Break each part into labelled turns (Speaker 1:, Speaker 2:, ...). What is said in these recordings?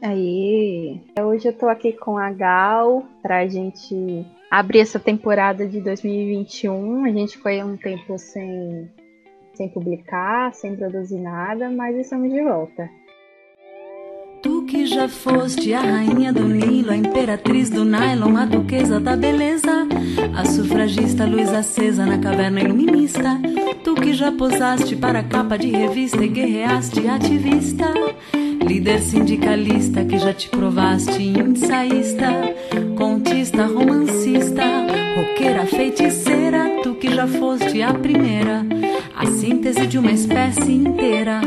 Speaker 1: Aí, hoje eu tô aqui com a Gal pra gente abrir essa temporada de 2021. A gente foi um tempo sem, sem publicar, sem produzir nada, mas estamos de volta.
Speaker 2: Tu que já foste a rainha do Nilo, a imperatriz do nylon, a duquesa da beleza, a sufragista luz acesa na caverna iluminista. Tu que já posaste para a capa de revista e guerreaste ativista líder sindicalista que já te provaste ensaísta, contista, romancista, roqueira, feiticeira, tu que já foste a primeira, a síntese de uma espécie inteira,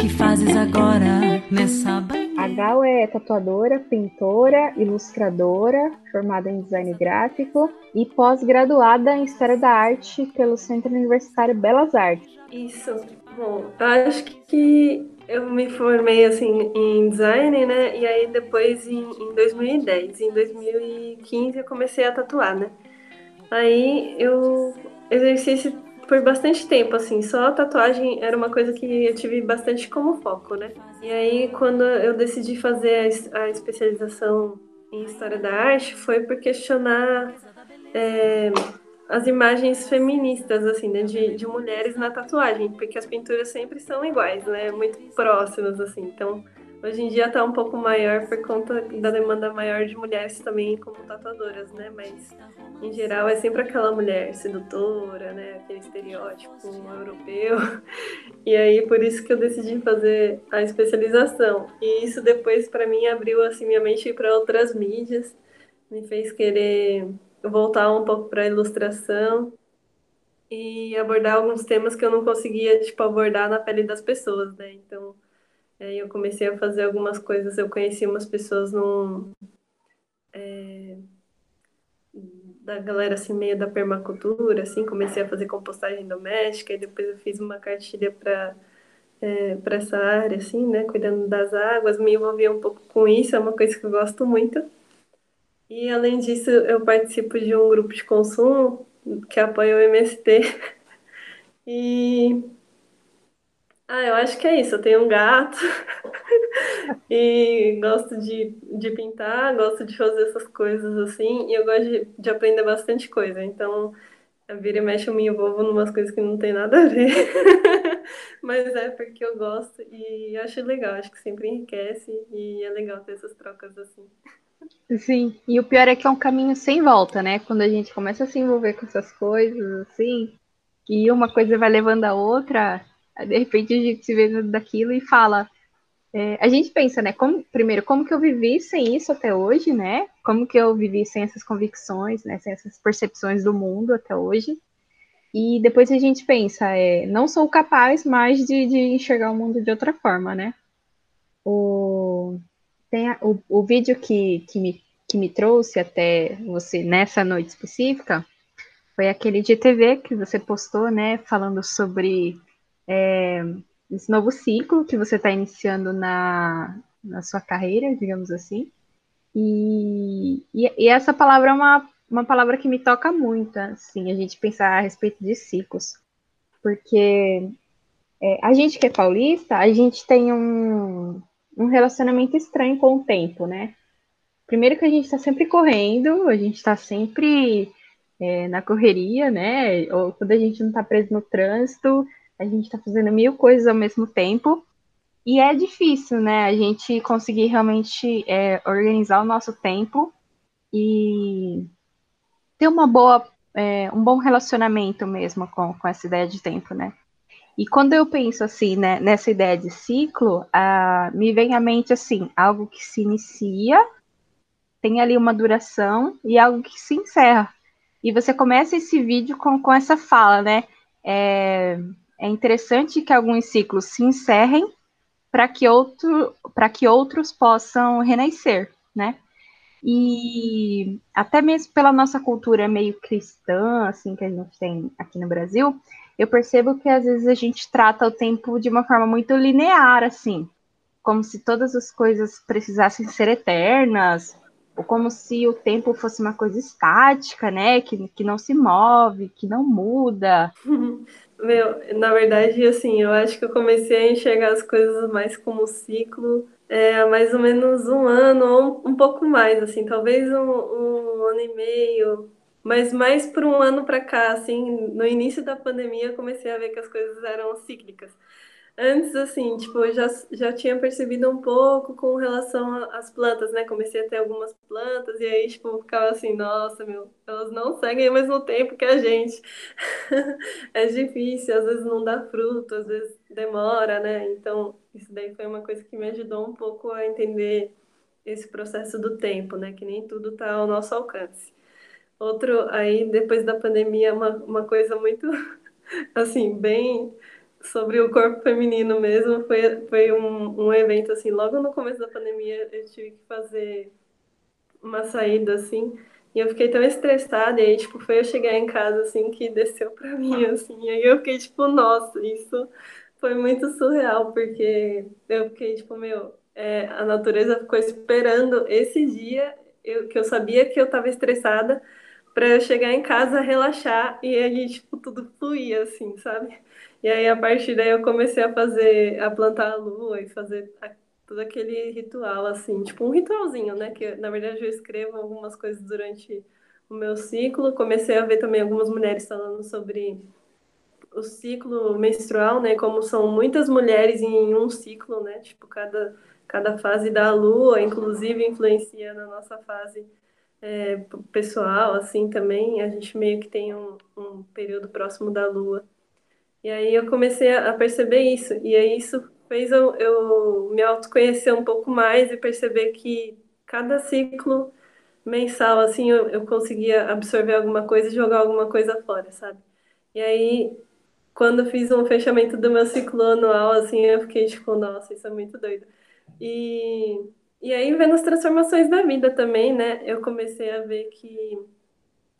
Speaker 2: que fazes agora nessa
Speaker 1: A Gal é tatuadora, pintora, ilustradora, formada em design gráfico e pós-graduada em História da Arte pelo Centro Universitário Belas Artes.
Speaker 3: Isso. Bom, acho que eu me formei assim em design, né? E aí depois em, em 2010, em 2015 eu comecei a tatuar, né? Aí eu exerci esse por bastante tempo, assim, só a tatuagem era uma coisa que eu tive bastante como foco, né? E aí quando eu decidi fazer a, especialização em História da Arte foi por questionar é, as imagens feministas, assim, né, de, de mulheres na tatuagem, porque as pinturas sempre são iguais, né, muito próximas, assim. Então, hoje em dia está um pouco maior por conta da demanda maior de mulheres também como tatuadoras, né, mas em geral é sempre aquela mulher sedutora, né, aquele estereótipo europeu. E aí por isso que eu decidi fazer a especialização. E isso depois para mim abriu assim minha mente para outras mídias, me fez querer voltar um pouco para a ilustração e abordar alguns temas que eu não conseguia tipo abordar na pele das pessoas, né? Então, aí eu comecei a fazer algumas coisas. Eu conheci umas pessoas num é, da galera assim meio da permacultura, assim, comecei a fazer compostagem doméstica e depois eu fiz uma cartilha para é, para essa área, assim, né, cuidando das águas, me envolvi um pouco com isso, é uma coisa que eu gosto muito. E além disso, eu participo de um grupo de consumo que apoia o MST. E ah, eu acho que é isso. Eu tenho um gato e gosto de, de pintar, gosto de fazer essas coisas assim, e eu gosto de, de aprender bastante coisa. Então, a vira e mexe eu me envolvo em umas coisas que não tem nada a ver. Mas é porque eu gosto e acho legal, acho que sempre enriquece e é legal ter essas trocas assim.
Speaker 1: Sim, e o pior é que é um caminho sem volta, né? Quando a gente começa a se envolver com essas coisas, assim, e uma coisa vai levando a outra, de repente a gente se vê daquilo e fala. É, a gente pensa, né? Como, primeiro, como que eu vivi sem isso até hoje, né? Como que eu vivi sem essas convicções, né? Sem essas percepções do mundo até hoje. E depois a gente pensa, é, não sou capaz mais de, de enxergar o mundo de outra forma, né? O, tem a, o, o vídeo que, que, me, que me trouxe até você nessa noite específica foi aquele de TV que você postou, né, falando sobre é, esse novo ciclo que você está iniciando na, na sua carreira, digamos assim. E, e, e, essa palavra é uma, uma palavra que me toca muito, assim, a gente pensar a respeito de ciclos. Porque é, a gente que é paulista, a gente tem um, um relacionamento estranho com o tempo, né? Primeiro que a gente está sempre correndo, a gente está sempre é, na correria, né? Ou quando a gente não está preso no trânsito, a gente está fazendo mil coisas ao mesmo tempo. E é difícil, né? A gente conseguir realmente é, organizar o nosso tempo e ter uma boa, é, um bom relacionamento mesmo com, com essa ideia de tempo, né? E quando eu penso assim, né, nessa ideia de ciclo, uh, me vem à mente assim, algo que se inicia, tem ali uma duração e algo que se encerra. E você começa esse vídeo com, com essa fala, né? É, é interessante que alguns ciclos se encerrem para que, outro, que outros possam renascer, né? E até mesmo pela nossa cultura meio cristã, assim, que a gente tem aqui no Brasil, eu percebo que às vezes a gente trata o tempo de uma forma muito linear, assim, como se todas as coisas precisassem ser eternas, ou como se o tempo fosse uma coisa estática, né, que, que não se move, que não muda.
Speaker 3: Meu, na verdade, assim, eu acho que eu comecei a enxergar as coisas mais como ciclo é, há mais ou menos um ano ou um pouco mais, assim, talvez um, um ano e meio, mas mais por um ano para cá, assim, no início da pandemia eu comecei a ver que as coisas eram cíclicas. Antes, assim, tipo, eu já, já tinha percebido um pouco com relação às plantas, né? Comecei a ter algumas plantas e aí, tipo, ficava assim, nossa, meu, elas não seguem ao mesmo tempo que a gente. é difícil, às vezes não dá fruto, às vezes demora, né? Então, isso daí foi uma coisa que me ajudou um pouco a entender esse processo do tempo, né? Que nem tudo tá ao nosso alcance. Outro, aí, depois da pandemia, uma, uma coisa muito, assim, bem sobre o corpo feminino mesmo, foi, foi um, um evento, assim, logo no começo da pandemia eu tive que fazer uma saída, assim, e eu fiquei tão estressada, e aí, tipo, foi eu chegar em casa, assim, que desceu pra mim, assim, e aí eu fiquei, tipo, nossa, isso foi muito surreal, porque eu fiquei, tipo, meu, é, a natureza ficou esperando esse dia, eu, que eu sabia que eu tava estressada, para eu chegar em casa, relaxar, e aí, tipo, tudo fluía, assim, sabe? E aí, a partir daí, eu comecei a fazer, a plantar a lua e fazer todo aquele ritual, assim, tipo um ritualzinho, né? Que, na verdade, eu escrevo algumas coisas durante o meu ciclo. Comecei a ver também algumas mulheres falando sobre o ciclo menstrual, né? Como são muitas mulheres em um ciclo, né? Tipo, cada, cada fase da lua, inclusive, influencia na nossa fase é, pessoal, assim, também. A gente meio que tem um, um período próximo da lua. E aí eu comecei a perceber isso. E aí isso fez eu, eu me autoconhecer um pouco mais e perceber que cada ciclo mensal, assim, eu, eu conseguia absorver alguma coisa e jogar alguma coisa fora, sabe? E aí, quando fiz um fechamento do meu ciclo anual, assim, eu fiquei tipo, nossa, isso é muito doido. E, e aí, vendo as transformações da vida também, né, eu comecei a ver que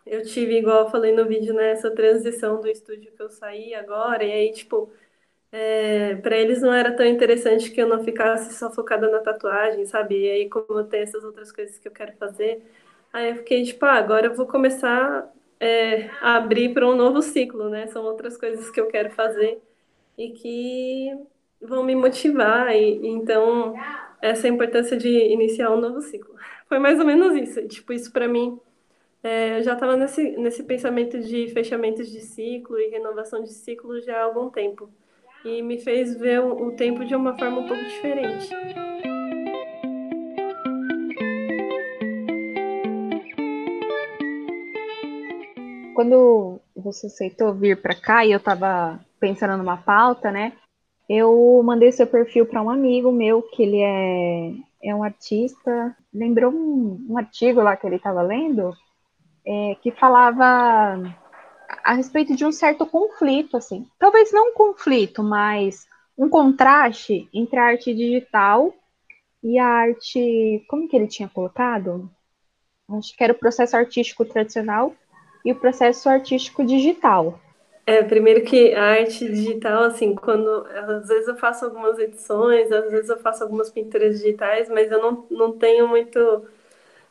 Speaker 3: eu tive, igual eu falei no vídeo, né, essa transição do estúdio que eu saí agora, e aí, tipo, é, para eles não era tão interessante que eu não ficasse só focada na tatuagem, sabe? E aí, como eu tenho essas outras coisas que eu quero fazer, aí eu fiquei, tipo, ah, agora eu vou começar é, a abrir para um novo ciclo, né? São outras coisas que eu quero fazer e que vão me motivar, e então essa importância de iniciar um novo ciclo. Foi mais ou menos isso, tipo, isso para mim é, eu já estava nesse, nesse pensamento de fechamentos de ciclo e renovação de ciclo já há algum tempo. E me fez ver o, o tempo de uma forma um pouco diferente.
Speaker 1: Quando você aceitou vir para cá e eu estava pensando numa pauta, né? Eu mandei seu perfil para um amigo meu que ele é, é um artista. Lembrou um, um artigo lá que ele estava lendo é, que falava a respeito de um certo conflito, assim. Talvez não um conflito, mas um contraste entre a arte digital e a arte. Como que ele tinha colocado? Acho que era o processo artístico tradicional e o processo artístico digital.
Speaker 3: É, primeiro que a arte digital, assim, quando às vezes eu faço algumas edições, às vezes eu faço algumas pinturas digitais, mas eu não, não tenho muito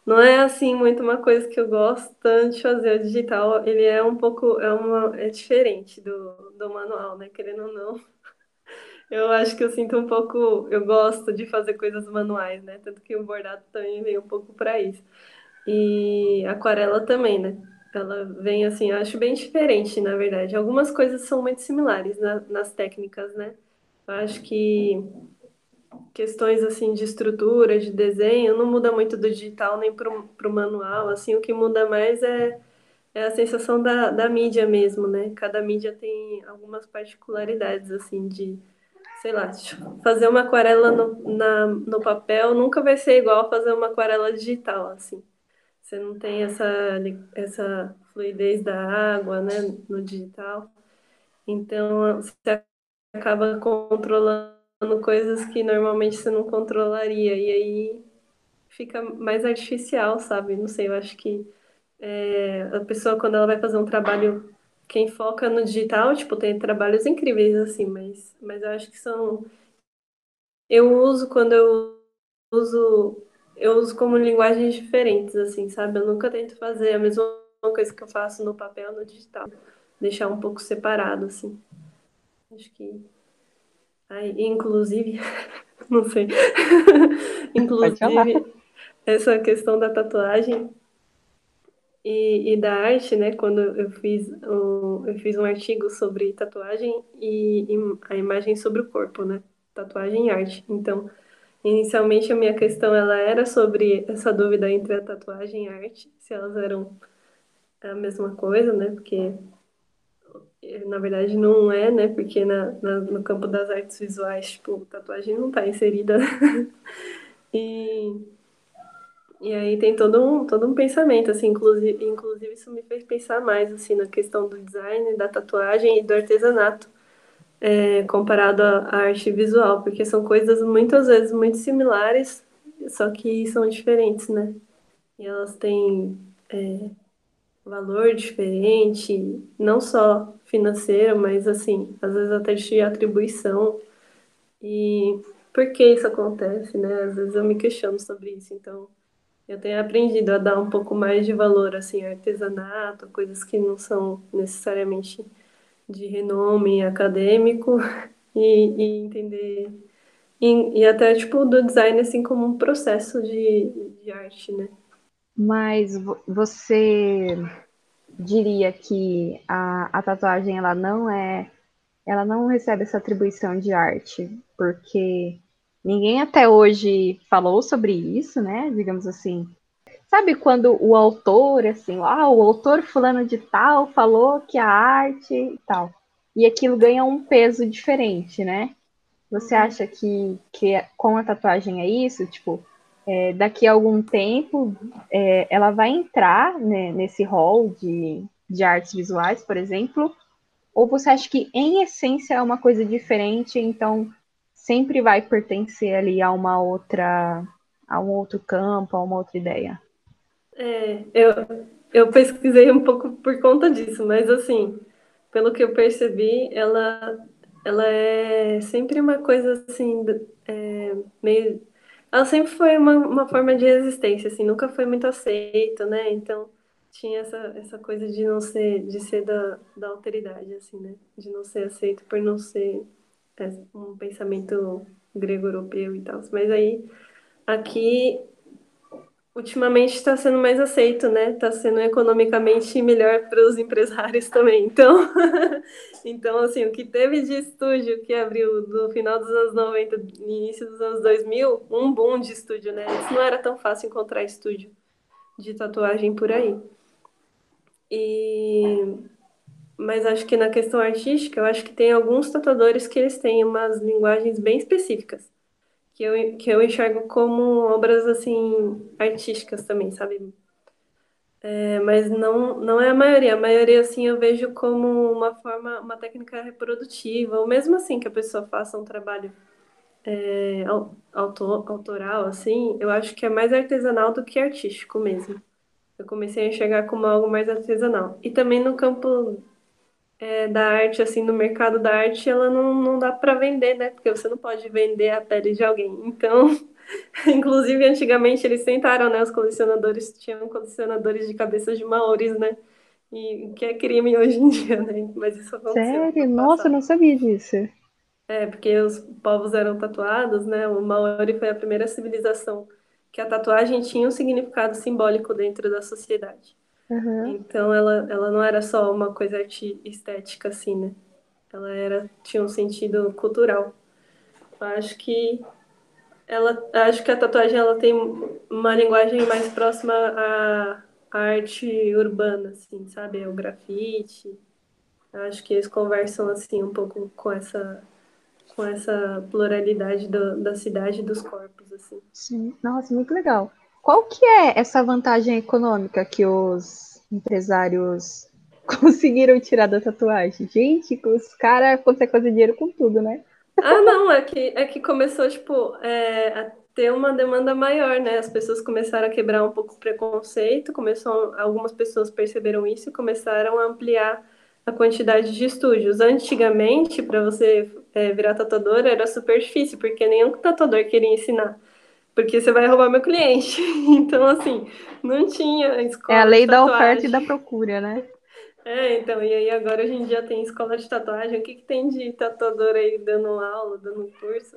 Speaker 3: não é assim muito uma coisa que eu gosto tanto de fazer. O digital, ele é um pouco, é uma, é diferente do, do manual, né? Querendo ou não. Eu acho que eu sinto um pouco, eu gosto de fazer coisas manuais, né? Tanto que o bordado também vem um pouco para isso. E aquarela também, né? Ela vem assim, eu acho bem diferente, na verdade. Algumas coisas são muito similares na, nas técnicas, né? Eu acho que questões assim de estrutura, de desenho, não muda muito do digital nem para o manual, assim, o que muda mais é, é a sensação da, da mídia mesmo, né? Cada mídia tem algumas particularidades, assim, de, sei lá, fazer uma aquarela no, na, no papel nunca vai ser igual fazer uma aquarela digital, assim. Você não tem essa, essa fluidez da água, né, no digital. Então, você acaba controlando coisas que normalmente você não controlaria. E aí fica mais artificial, sabe? Não sei, eu acho que é, a pessoa, quando ela vai fazer um trabalho, quem foca no digital, tipo, tem trabalhos incríveis, assim, mas, mas eu acho que são. Eu uso quando eu uso. Eu uso como linguagens diferentes, assim, sabe? Eu nunca tento fazer a mesma coisa que eu faço no papel no digital. Deixar um pouco separado, assim. Acho que Aí, inclusive, não sei. inclusive, essa questão da tatuagem e, e, da arte, né? Quando eu fiz um, eu fiz um artigo sobre tatuagem e, e, a imagem sobre o corpo, né? Tatuagem e arte. Então, inicialmente a minha questão ela era sobre essa dúvida entre a tatuagem e a arte, se elas eram a mesma coisa, né? Porque na verdade não é, né? Porque na, na no campo das artes visuais, tipo, tatuagem não está inserida. e e aí tem todo um, todo um pensamento, assim, inclusive, inclusive isso me fez pensar mais, assim, na questão do design, da tatuagem e do artesanato, é, comparado à arte visual, porque são coisas muitas vezes muito similares, só que são diferentes, né? E elas têm é, valor diferente, não só financeiro, mas, assim, às vezes até de atribuição. E por que isso acontece, né? Às vezes eu me questiono sobre isso, então eu tenho aprendido a dar um pouco mais de valor assim artesanato, coisas que não são necessariamente de renome acadêmico e, e entender e, e, até tipo do design assim como um processo de, de arte, né?
Speaker 1: Mas você diria que a, a tatuagem ela não é ela não recebe essa atribuição de arte porque Ninguém até hoje falou sobre isso, né? Digamos assim. Sabe quando o autor, assim, ah, o autor fulano de tal falou que a arte e tal. E aquilo ganha um peso diferente, né? Você uhum. acha que, que com a tatuagem é isso? Tipo, é, daqui a algum tempo é, ela vai entrar né, nesse rol de, de artes visuais, por exemplo? Ou você acha que em essência é uma coisa diferente, então sempre vai pertencer ali a uma outra, a um outro campo, a uma outra ideia.
Speaker 3: É, eu, eu pesquisei um pouco por conta disso, mas assim, pelo que eu percebi, ela, ela é sempre uma coisa assim, é, meio. Ela sempre foi uma, uma forma de resistência, assim, nunca foi muito aceita, né? Então tinha essa, essa coisa de não ser, de ser da, da alteridade, assim, né? De não ser aceito por não ser é um pensamento grego-europeu e tal. Mas aí, aqui, ultimamente está sendo mais aceito, né? Está sendo economicamente melhor para os empresários também. Então, então, assim, o que teve de estúdio que abriu no final dos anos 90, início dos anos 2000, um boom de estúdio, né? Isso não era tão fácil encontrar estúdio de tatuagem por aí. E mas acho que na questão artística, eu acho que tem alguns tatuadores que eles têm umas linguagens bem específicas, que eu, que eu enxergo como obras, assim, artísticas também, sabe? É, mas não, não é a maioria. A maioria, assim, eu vejo como uma forma, uma técnica reprodutiva, ou mesmo assim que a pessoa faça um trabalho é, autor, autoral, assim, eu acho que é mais artesanal do que artístico mesmo. Eu comecei a enxergar como algo mais artesanal. E também no campo é, da arte, assim, no mercado da arte, ela não, não dá para vender, né? Porque você não pode vender a pele de alguém. Então, inclusive, antigamente eles tentaram, né? Os colecionadores tinham colecionadores de cabeças de maores, né? E que é crime hoje em dia, né? Mas isso aconteceu.
Speaker 1: Sério? Nossa, eu não sabia disso.
Speaker 3: É, porque os povos eram tatuados, né? O Maori foi a primeira civilização que a tatuagem tinha um significado simbólico dentro da sociedade.
Speaker 1: Uhum.
Speaker 3: Então ela, ela não era só uma coisa estética, assim, né? Ela era, tinha um sentido cultural. Eu acho que ela, acho que a tatuagem ela tem uma linguagem mais próxima à, à arte urbana, assim, sabe? O grafite. Eu acho que eles conversam assim um pouco com essa com essa pluralidade do, da cidade e dos corpos, assim.
Speaker 1: Sim, nossa, muito legal. Qual que é essa vantagem econômica que os empresários conseguiram tirar da tatuagem? Gente, os caras conseguem fazer dinheiro com tudo, né?
Speaker 3: Ah, não, é que, é que começou, tipo, é, a ter uma demanda maior, né? As pessoas começaram a quebrar um pouco o preconceito, começou, algumas pessoas perceberam isso e começaram a ampliar a quantidade de estúdios. Antigamente, para você é, virar tatuador, era super difícil, porque nenhum tatuador queria ensinar porque você vai roubar meu cliente. Então, assim, não tinha escola.
Speaker 1: É a lei da oferta e da procura, né?
Speaker 3: É, então, e aí agora a gente já tem escola de tatuagem. O que, que tem de tatuador aí dando aula, dando curso?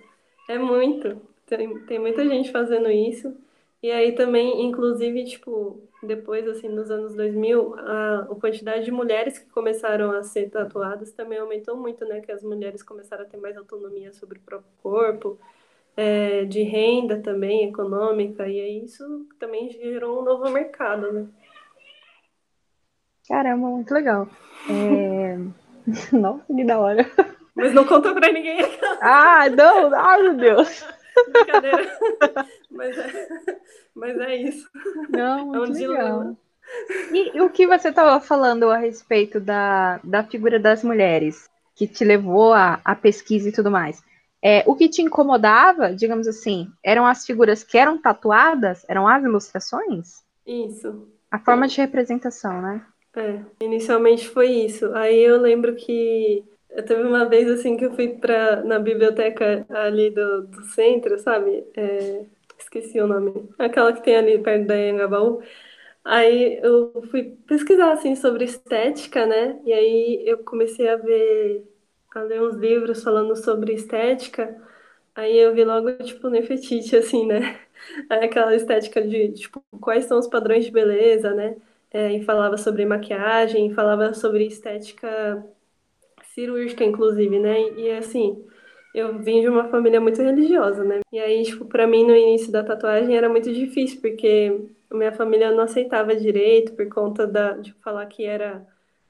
Speaker 3: É muito. Tem, tem muita gente fazendo isso. E aí também, inclusive, tipo, depois, assim, nos anos 2000, a, a quantidade de mulheres que começaram a ser tatuadas também aumentou muito, né? Que as mulheres começaram a ter mais autonomia sobre o próprio corpo, é, de renda também, econômica, e aí isso também gerou um novo mercado, né?
Speaker 1: Caramba, muito legal. É... Nossa, que da hora.
Speaker 3: Mas não conta pra ninguém.
Speaker 1: Ah, não, ai meu Deus.
Speaker 3: Brincadeira. Mas é, mas é isso.
Speaker 1: Não,
Speaker 3: É um
Speaker 1: legal.
Speaker 3: dilema.
Speaker 1: E, e o que você estava falando a respeito da, da figura das mulheres, que te levou à pesquisa e tudo mais? É, o que te incomodava, digamos assim, eram as figuras que eram tatuadas? Eram as ilustrações?
Speaker 3: Isso.
Speaker 1: A forma de representação, né?
Speaker 3: É, inicialmente foi isso. Aí eu lembro que eu teve uma vez assim que eu fui pra, na biblioteca ali do, do centro, sabe? É, esqueci o nome. Aquela que tem ali perto da Anhangabaú. Aí eu fui pesquisar assim sobre estética, né? E aí eu comecei a ver, a ler uns livros falando sobre estética. Aí eu vi logo, tipo, Nefertiti, assim, né? Aquela estética de, tipo, quais são os padrões de beleza, né? É, e falava sobre maquiagem, falava sobre estética cirúrgica, inclusive, né? E, assim, eu vim de uma família muito religiosa, né? E aí, tipo, pra mim, no início da tatuagem era muito difícil, porque minha família não aceitava direito por conta da, de falar que era,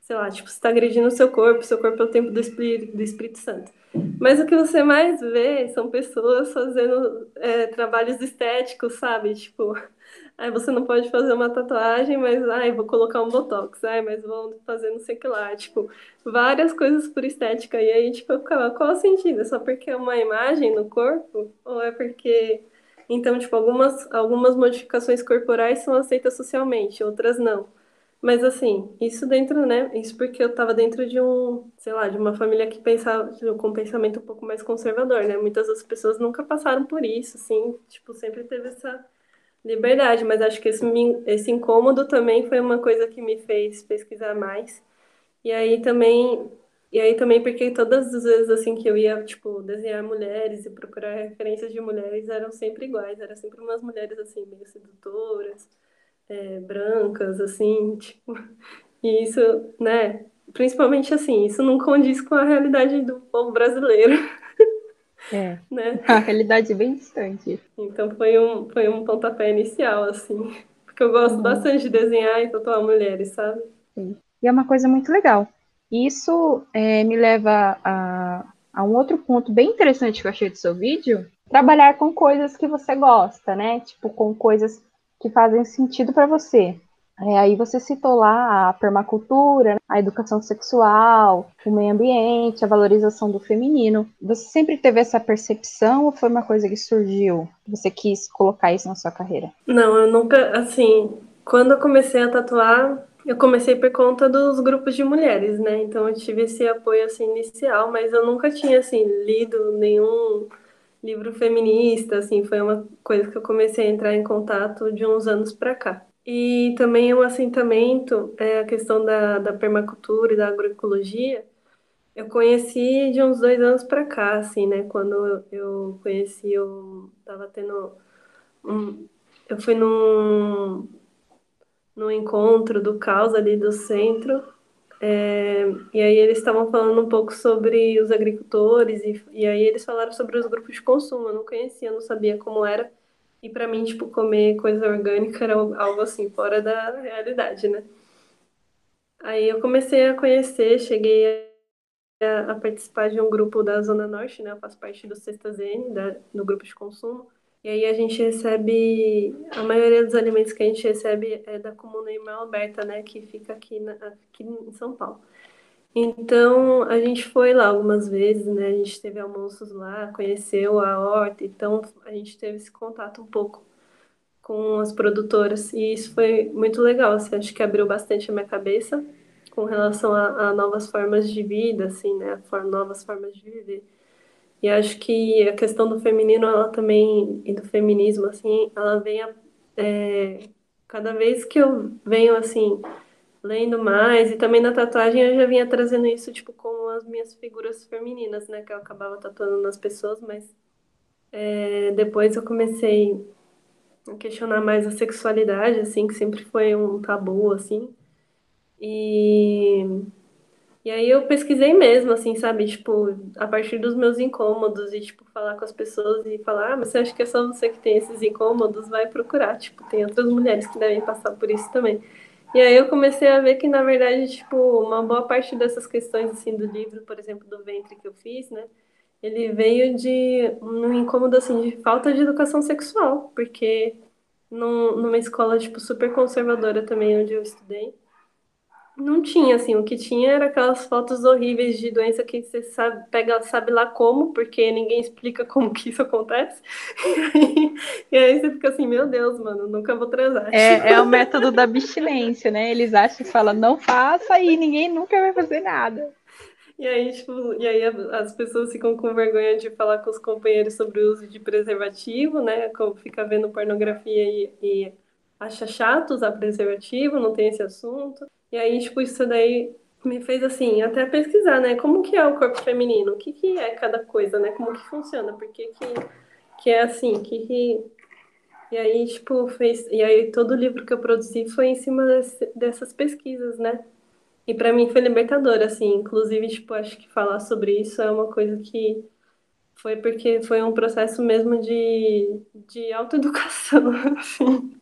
Speaker 3: sei lá, tipo, você tá agredindo o seu corpo, seu corpo é o templo do Espírito, do Espírito Santo. Mas o que você mais vê são pessoas fazendo é, trabalhos estéticos, sabe? Tipo, Aí você não pode fazer uma tatuagem, mas ai, vou colocar um botox, ai, mas vou fazer não sei o que lá, tipo, várias coisas por estética. E aí, tipo, eu ficava, qual o sentido? É só porque é uma imagem no corpo? Ou é porque. Então, tipo, algumas, algumas modificações corporais são aceitas socialmente, outras não. Mas assim, isso dentro, né? Isso porque eu tava dentro de um, sei lá, de uma família que pensava com um pensamento um pouco mais conservador, né? Muitas das pessoas nunca passaram por isso, assim, tipo, sempre teve essa Liberdade, mas acho que esse, esse incômodo também foi uma coisa que me fez pesquisar mais. E aí também, e aí também porque todas as vezes assim que eu ia, tipo, desenhar mulheres e procurar referências de mulheres eram sempre iguais, era sempre umas mulheres assim, meio sedutoras, é, brancas, assim, tipo, e isso, né, principalmente assim, isso não condiz com a realidade do povo brasileiro,
Speaker 1: É.
Speaker 3: né?
Speaker 1: A realidade é bem distante.
Speaker 3: Então foi um, foi um pontapé inicial, assim. Porque eu gosto
Speaker 1: Uhum,
Speaker 3: bastante de desenhar e tatuar mulheres, sabe?
Speaker 1: sim. E é uma coisa muito legal. Isso é, me leva a, a um outro ponto bem interessante que eu achei do seu vídeo. Trabalhar com coisas que você gosta, né? Tipo, com coisas que fazem sentido para você. É, aí você citou lá a permacultura, a educação sexual, o meio ambiente, a valorização do feminino. Você sempre teve essa percepção ou foi uma coisa que surgiu? Você quis colocar isso na sua carreira?
Speaker 3: Não, eu nunca, assim, quando eu comecei a tatuar, eu comecei por conta dos grupos de mulheres, né? Então eu tive esse apoio, assim, inicial, mas eu nunca tinha, assim, lido nenhum livro feminista, assim, foi uma coisa que eu comecei a entrar em contato de uns anos pra cá. E também o assentamento, é, a questão da, da permacultura e da agroecologia, Eu conheci de uns dois anos pra cá, assim, né? Quando eu conheci, eu tava tendo um. Eu fui num, num encontro do Caos ali do centro, é, e aí eles estavam falando um pouco sobre os agricultores, e, e aí eles falaram sobre os grupos de consumo. Eu não conhecia, não sabia como era, e pra mim, tipo, comer coisa orgânica era algo assim, fora da realidade, né? Aí eu comecei a conhecer, cheguei a participar de um grupo da Zona Norte, né? Eu faço parte do Sexta ZN, da, do grupo de consumo. E aí a gente recebe, a maioria dos alimentos que a gente recebe é da Comuna Irmã Alberta, né? Que fica aqui, na, aqui em São Paulo. Então a gente foi lá algumas vezes, né? A gente teve almoços lá, conheceu a horta, então a gente teve esse contato um pouco com as produtoras. E isso foi muito legal, assim, acho que abriu bastante a minha cabeça com relação a, a novas formas de vida, assim, né? Novas formas de viver. E acho que a questão do feminino, ela também, e do feminismo, assim, ela vem, a- é, cada vez que eu venho, assim, lendo mais. E também na tatuagem eu já vinha trazendo isso, tipo, com as minhas figuras femininas, né? Que eu acabava tatuando nas pessoas, mas é, depois eu comecei a questionar mais a sexualidade, assim, que sempre foi um tabu, assim. E, e aí eu pesquisei mesmo, assim, sabe? Tipo, a partir dos meus incômodos e, tipo, falar com as pessoas e falar, ah, mas você acha que é só você que tem esses incômodos? Vai procurar, tipo, tem outras mulheres que devem passar por isso também. E aí eu comecei a ver que, na verdade, tipo, uma boa parte dessas questões, assim, do livro, por exemplo, do ventre que eu fiz, né? Ele veio de um incômodo, assim, de falta de educação sexual, porque num, numa escola, tipo, super conservadora também, onde eu estudei, não tinha, assim, o que tinha era aquelas fotos horríveis de doença que você sabe, pega, sabe lá como, porque ninguém explica como que isso acontece. E aí, e aí você fica assim, meu Deus, mano, nunca vou transar.
Speaker 1: É, é o método da abstinência, né? Eles acham que fala, não faça e ninguém nunca vai fazer nada.
Speaker 3: E aí, tipo, e aí as pessoas ficam com vergonha de falar com os companheiros sobre o uso de preservativo, né? Como fica vendo pornografia e, e acha chato usar preservativo, não tem esse assunto. E aí, tipo, isso daí me fez assim, até pesquisar, né? Como que é o corpo feminino? O que, que é cada coisa, né? Como que funciona? Por que, que, que é assim? Que, que... E aí, tipo, fez. E aí todo o livro que eu produzi foi em cima desse, dessas pesquisas, né? E para mim foi libertador, assim. Inclusive, tipo, acho que falar sobre isso é uma coisa que foi porque foi um processo mesmo de, de autoeducação, assim.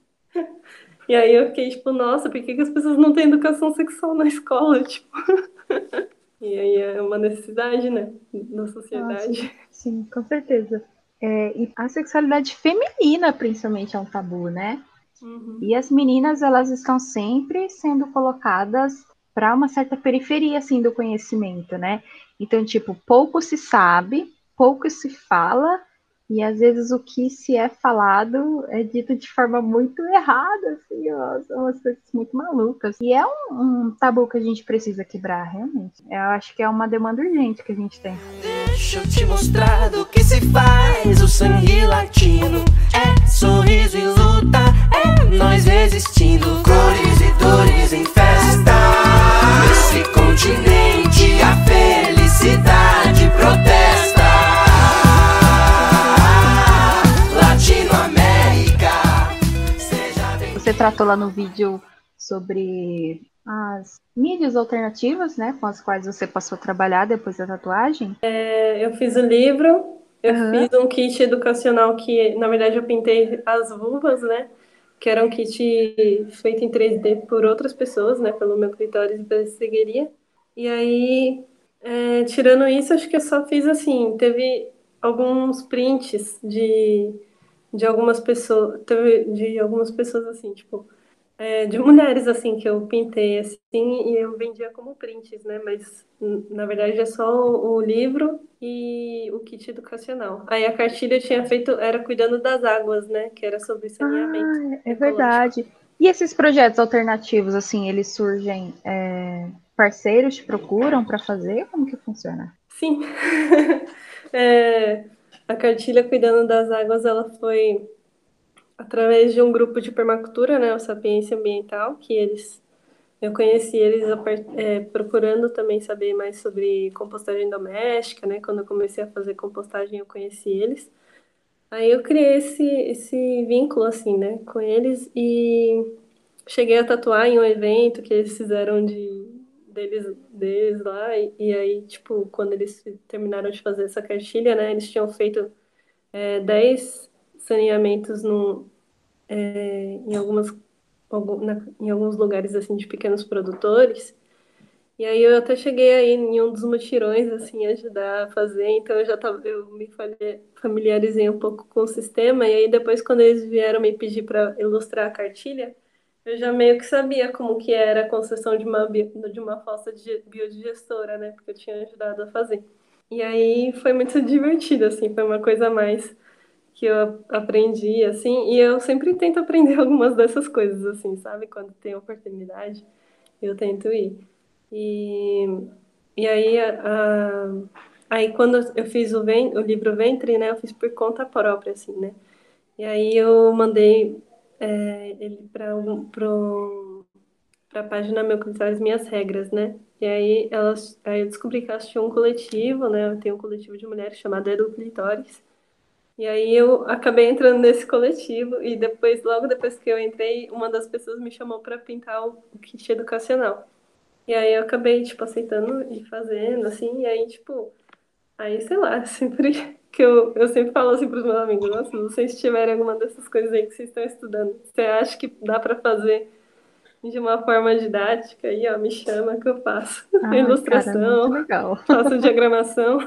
Speaker 3: E aí eu fiquei tipo, nossa, por que, que as pessoas não têm educação sexual na escola? Tipo. e aí é uma necessidade, né, da sociedade.
Speaker 1: Sim, sim, com certeza. É, e a sexualidade feminina, principalmente, é um tabu, né? Uhum. E as meninas, elas estão sempre sendo colocadas para uma certa periferia, assim, do conhecimento, né? Então, tipo, pouco se sabe, pouco se fala, e às vezes o que se é falado é dito de forma muito errada, assim, ó, são umas coisas muito malucas. E é um, um, tabu que a gente precisa quebrar, realmente. Eu acho que é uma demanda urgente que a gente tem.
Speaker 4: Deixa eu te mostrar do que se faz o sangue latino. É sorriso e luta, é nós resistindo. Cores e dores em festa. Nesse continente a felicidade protesta.
Speaker 1: Tratou lá no vídeo sobre as mídias alternativas, né, com as quais você passou a trabalhar depois da tatuagem?
Speaker 3: É, eu fiz o livro, eu uhum. fiz um kit educacional que, na verdade, eu pintei as vulvas, né, que era um kit feito em 3D por outras pessoas, né, pelo meu critério de cegueria. E aí, é, tirando isso, acho que eu só fiz assim, teve alguns prints de de algumas pessoas, de algumas pessoas assim, tipo, é, de mulheres assim que eu pintei assim e eu vendia como prints, né? Mas na verdade é só o, o livro e o kit educacional. Aí a cartilha eu tinha feito era cuidando das águas, né? Que era sobre saneamento.
Speaker 1: Ah, é verdade. E esses projetos alternativos assim, eles surgem é, parceiros te procuram para fazer? Como que funciona?
Speaker 3: Sim. é, a cartilha Cuidando das Águas, ela foi através de um grupo de permacultura, né, o Sapiência Ambiental, que eles eu conheci eles é, procurando também saber mais sobre compostagem doméstica, né? Quando eu comecei a fazer compostagem, eu conheci eles. Aí eu criei esse, esse vínculo, assim, né, com eles e cheguei a tatuar em um evento que eles fizeram de deles, deles lá, e, e, aí, tipo, quando eles terminaram de fazer essa cartilha, né, eles tinham feito é, 10 saneamentos no, é, em, algumas, algum, na, em alguns lugares, assim, de pequenos produtores, e aí eu até cheguei aí em um dos mutirões, assim, ajudar a fazer, então eu já tava, eu me familiarizei um pouco com o sistema, e aí depois quando eles vieram me pedir para ilustrar a cartilha, eu já meio que sabia como que era a concessão de uma, de uma fossa de biodigestora, né? Porque eu tinha ajudado a fazer. E aí foi muito divertido, assim, foi uma coisa a mais que eu aprendi, assim, e eu sempre tento aprender algumas dessas coisas, assim, sabe? Quando tem oportunidade, eu tento ir. E, e aí, a, a, aí quando eu fiz o, ven, o livro Ventre, né, eu fiz por conta própria, assim, né? E aí eu mandei é, ele para a página Meu Clitóris Minhas Regras, né? E aí, elas, aí eu descobri que elas tinham um coletivo, né? Tenho um coletivo de mulheres chamado Edu Clitóris. E aí eu acabei entrando nesse coletivo e depois, logo depois que eu entrei, uma das pessoas me chamou para pintar o, o kit educacional. E aí eu acabei, tipo, aceitando e fazendo, assim, e aí, tipo, aí, sei lá, sempre que eu, eu sempre falo assim pros meus amigos, nossa, se vocês tiverem alguma dessas coisas aí que vocês estão estudando, você acha que dá para fazer de uma forma didática, aí, ó, me chama que eu faço.
Speaker 1: Ah,
Speaker 3: Ilustração,
Speaker 1: cara,
Speaker 3: faço diagramação.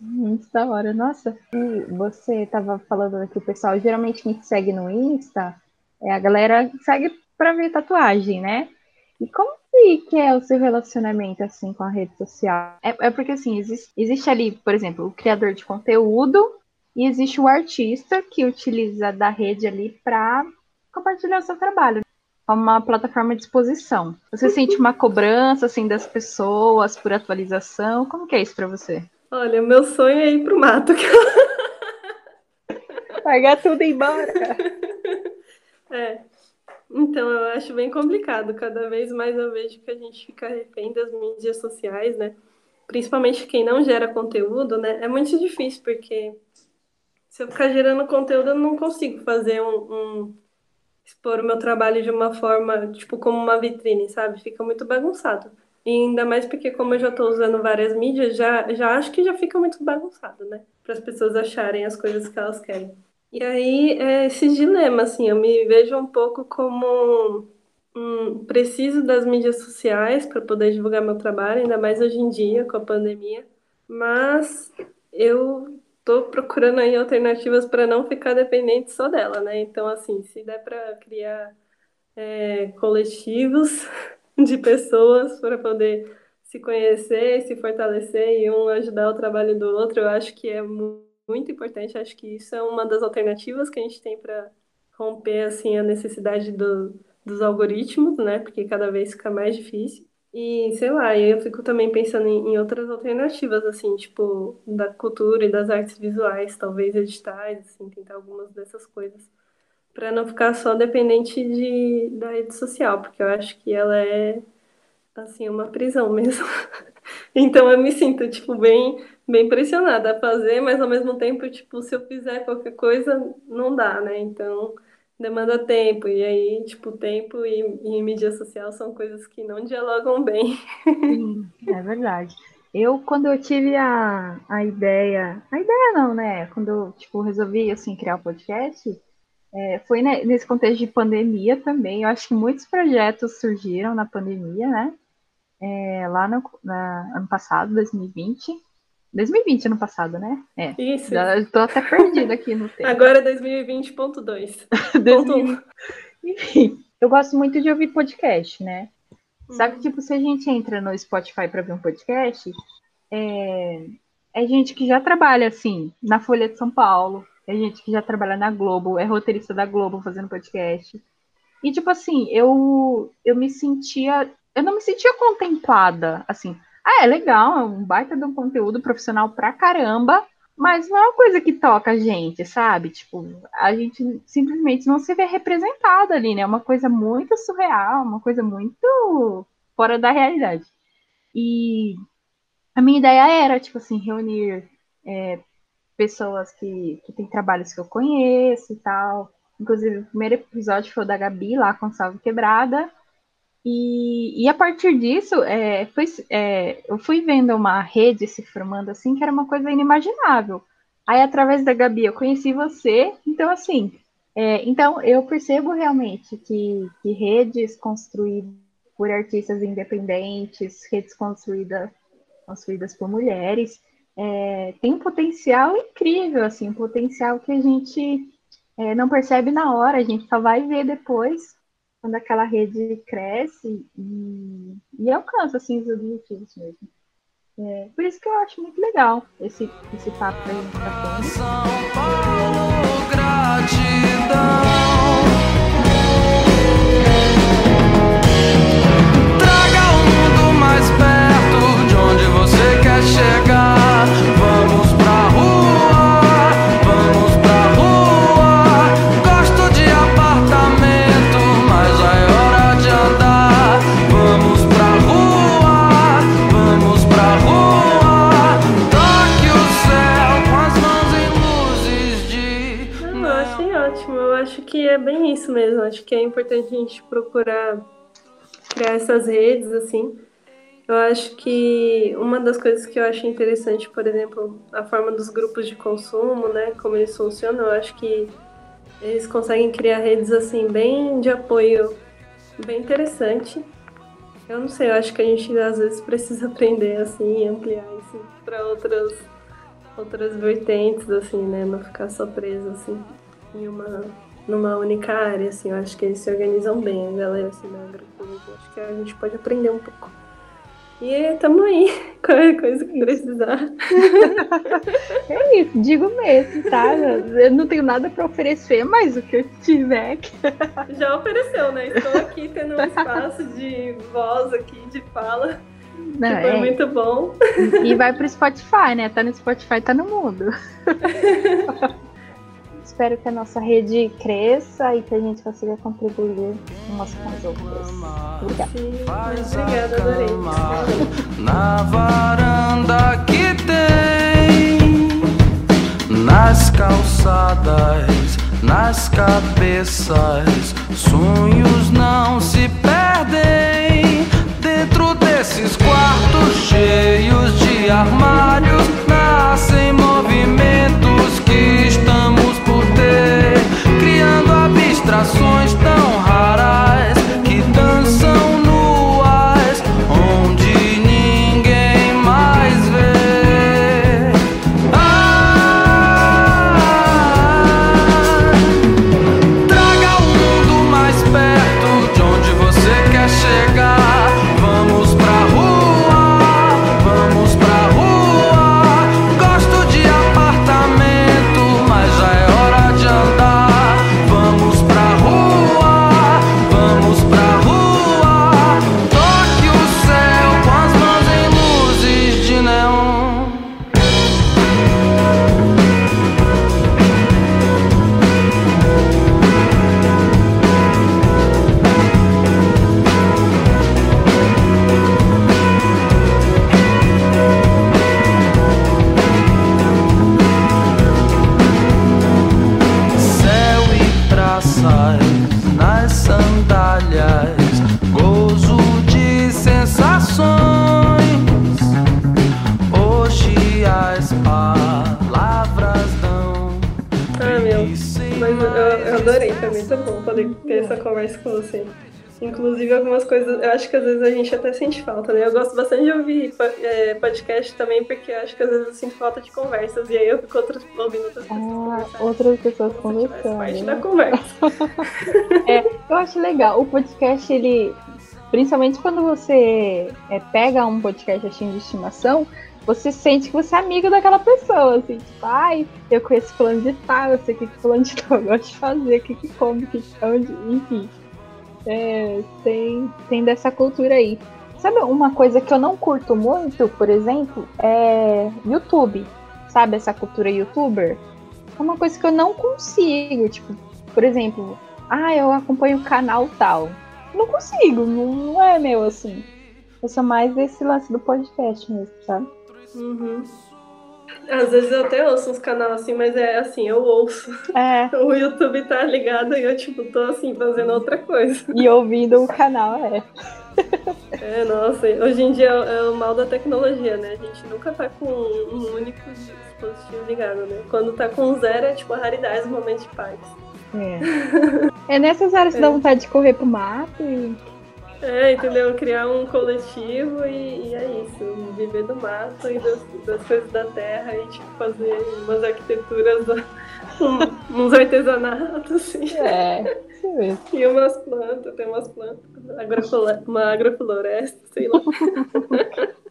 Speaker 1: Muito da hora, nossa. E você estava falando aqui, o pessoal, geralmente quem segue no Insta, é a galera segue para ver tatuagem, né? E como que é o seu relacionamento assim com a rede social? É, é porque assim, existe, existe ali, por exemplo, o criador de conteúdo e existe o artista que utiliza da rede ali para compartilhar o seu trabalho como uma plataforma de exposição. Você sente uma cobrança assim das pessoas por atualização? Como que é isso para você?
Speaker 3: Olha, meu sonho é ir pro mato.
Speaker 1: Largar tudo e embora.
Speaker 3: É. Então, eu acho bem complicado. Cada vez mais eu vejo que a gente fica refém das mídias sociais, né? Principalmente quem não gera conteúdo, né? É muito difícil, porque se eu ficar gerando conteúdo, eu não consigo fazer um, um expor o meu trabalho de uma forma, tipo, como uma vitrine, sabe? Fica muito bagunçado. E ainda mais porque, como eu já estou usando várias mídias, já, já acho que já fica muito bagunçado, né? Para as pessoas acharem as coisas que elas querem. E aí, é esse dilema, assim, eu me vejo um pouco como preciso das mídias sociais para poder divulgar meu trabalho, ainda mais hoje em dia, com a pandemia. Mas eu estou procurando aí alternativas para não ficar dependente só dela, né? Então, assim, se der para criar é, coletivos de pessoas para poder se conhecer, se fortalecer e um ajudar o trabalho do outro, eu acho que é muito importante. Acho que isso é uma das alternativas que a gente tem para romper assim a necessidade do, dos algoritmos, né? Porque cada vez fica mais difícil. E sei lá, eu fico também pensando em, em outras alternativas, assim, tipo, da cultura e das artes visuais, talvez editais, assim, tentar algumas dessas coisas para não ficar só dependente de, da rede social, porque eu acho que ela é assim uma prisão mesmo. então eu me sinto tipo bem bem pressionada a fazer, mas ao mesmo tempo tipo se eu fizer qualquer coisa não dá, né? Então demanda tempo e aí tipo tempo e, e mídia social são coisas que não dialogam bem.
Speaker 1: Sim, é verdade. Eu, quando eu tive a, a ideia, a ideia não, né? Quando eu, tipo, resolvi, assim, criar o podcast, é, foi nesse contexto de pandemia também. Eu acho que muitos projetos surgiram na pandemia, né? É, lá no na, ano passado, 2020. 2020, ano passado, né? É.
Speaker 3: Isso.
Speaker 1: Já estou até perdida aqui no tempo.
Speaker 3: Agora é 2020.2.
Speaker 1: Enfim, eu gosto muito de ouvir podcast, né? Hum. Sabe que, tipo, se a gente entra no Spotify para ver um podcast, é, é gente que já trabalha, assim, na Folha de São Paulo, é gente que já trabalha na Globo, é roteirista da Globo fazendo podcast. E, tipo assim, eu, eu me sentia. Eu não me sentia contemplada, assim. Ah, é legal, é um baita de um conteúdo profissional pra caramba, mas não é uma coisa que toca a gente, sabe? Tipo, a gente simplesmente não se vê representada ali, né? É uma coisa muito surreal, uma coisa muito fora da realidade. E a minha ideia era, tipo assim, reunir é, pessoas que, que têm trabalhos que eu conheço e tal. Inclusive, o primeiro episódio foi o da Gabi, lá com Salve Quebrada. E, e a partir disso, é, foi, é, eu fui vendo uma rede se formando assim, que era uma coisa inimaginável. Aí, através da Gabi, eu conheci você. Então, assim, é, então eu percebo realmente que, que redes construídas por artistas independentes, redes construídas, construídas por mulheres, é, tem um potencial incrível, assim, um potencial que a gente é, não percebe na hora, a gente só vai ver depois, quando aquela rede cresce e, e alcança, assim, os objetivos mesmo. É, por isso que eu acho muito legal esse, esse papo que a gente tá. São Paulo, gratidão.
Speaker 3: Acho que é importante a gente procurar criar essas redes, assim. Eu acho que uma das coisas que eu acho interessante, por exemplo, a forma dos grupos de consumo, né, como eles funcionam, eu acho que eles conseguem criar redes assim bem de apoio, bem interessante. Eu não sei, eu acho que a gente às vezes precisa aprender assim, ampliar isso para outras outras vertentes assim, né, não ficar só preso assim em uma numa única área, assim, eu acho que eles se organizam bem, a galera assim da agroecologia, acho que a gente pode aprender um pouco. E tamo aí, qualquer coisa que precisar.
Speaker 1: É isso, digo mesmo, tá? Eu não tenho nada para oferecer, mas o que eu tiver.
Speaker 3: Já ofereceu, né? Estou aqui tendo um espaço de voz aqui, de fala. Não, que foi é... muito bom.
Speaker 1: E vai pro Spotify, né? Tá no Spotify, tá no mundo. Espero que a nossa rede cresça e que a gente consiga contribuir umas com as outras. Obrigada.
Speaker 3: obrigada, adorei.
Speaker 4: Na varanda que tem, nas calçadas, nas cabeças, sonhos não se
Speaker 3: algumas coisas, eu acho que às vezes a gente até sente falta, né? Eu gosto bastante de ouvir é, podcast também, porque eu acho que às vezes eu sinto falta de conversas, e aí eu fico outras, ouvindo outras pessoas
Speaker 1: Ah,
Speaker 3: conversar.
Speaker 1: outras pessoas
Speaker 3: tivesse parte
Speaker 1: conversando.
Speaker 3: da
Speaker 1: né?
Speaker 3: conversa.
Speaker 1: É, eu acho legal. O podcast, ele. Principalmente quando você é, pega um podcast assim de estimação, você sente que você é amigo daquela pessoa, assim, tipo, ai, eu conheço fulano de tal, eu sei o que que fulano de tal gosta de fazer, o que que come, o que que onde, enfim. É, tem, tem dessa cultura aí. Sabe uma coisa que eu não curto muito, por exemplo, é YouTube. Sabe essa cultura youtuber? É uma coisa que eu não consigo, tipo, por exemplo, ah, eu acompanho o canal tal. Não consigo, não, não é meu assim. Eu sou mais desse lance do podcast mesmo, sabe?
Speaker 3: Uhum. Às vezes eu até ouço uns canais assim, mas é assim, eu ouço.
Speaker 1: É,
Speaker 3: O YouTube tá ligado e eu, tipo, tô assim, fazendo outra coisa.
Speaker 1: e ouvindo o canal, é.
Speaker 3: É, nossa, hoje em dia é é o mal da tecnologia, né? A gente nunca tá com um único dispositivo ligado, né? Quando tá com zero é tipo a raridade, um momento de paz.
Speaker 1: É, é nessas horas que dá vontade de correr pro mato e.
Speaker 3: É, entendeu? Criar um coletivo e, e é isso. Viver do mato e das, das coisas da terra e tipo, fazer umas arquiteturas, um- uns artesanatos, assim.
Speaker 1: É.
Speaker 3: E umas plantas, tem umas plantas, agroflore- uma agrofloresta, sei lá.